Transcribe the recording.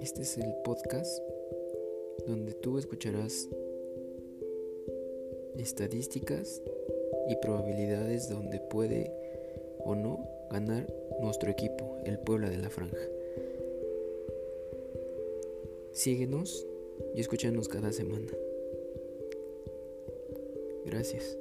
Este es el podcast donde tú escucharás estadísticas y probabilidades donde puede o no ganar nuestro equipo, el Puebla de la Franja. Síguenos y escúchanos cada semana. Gracias.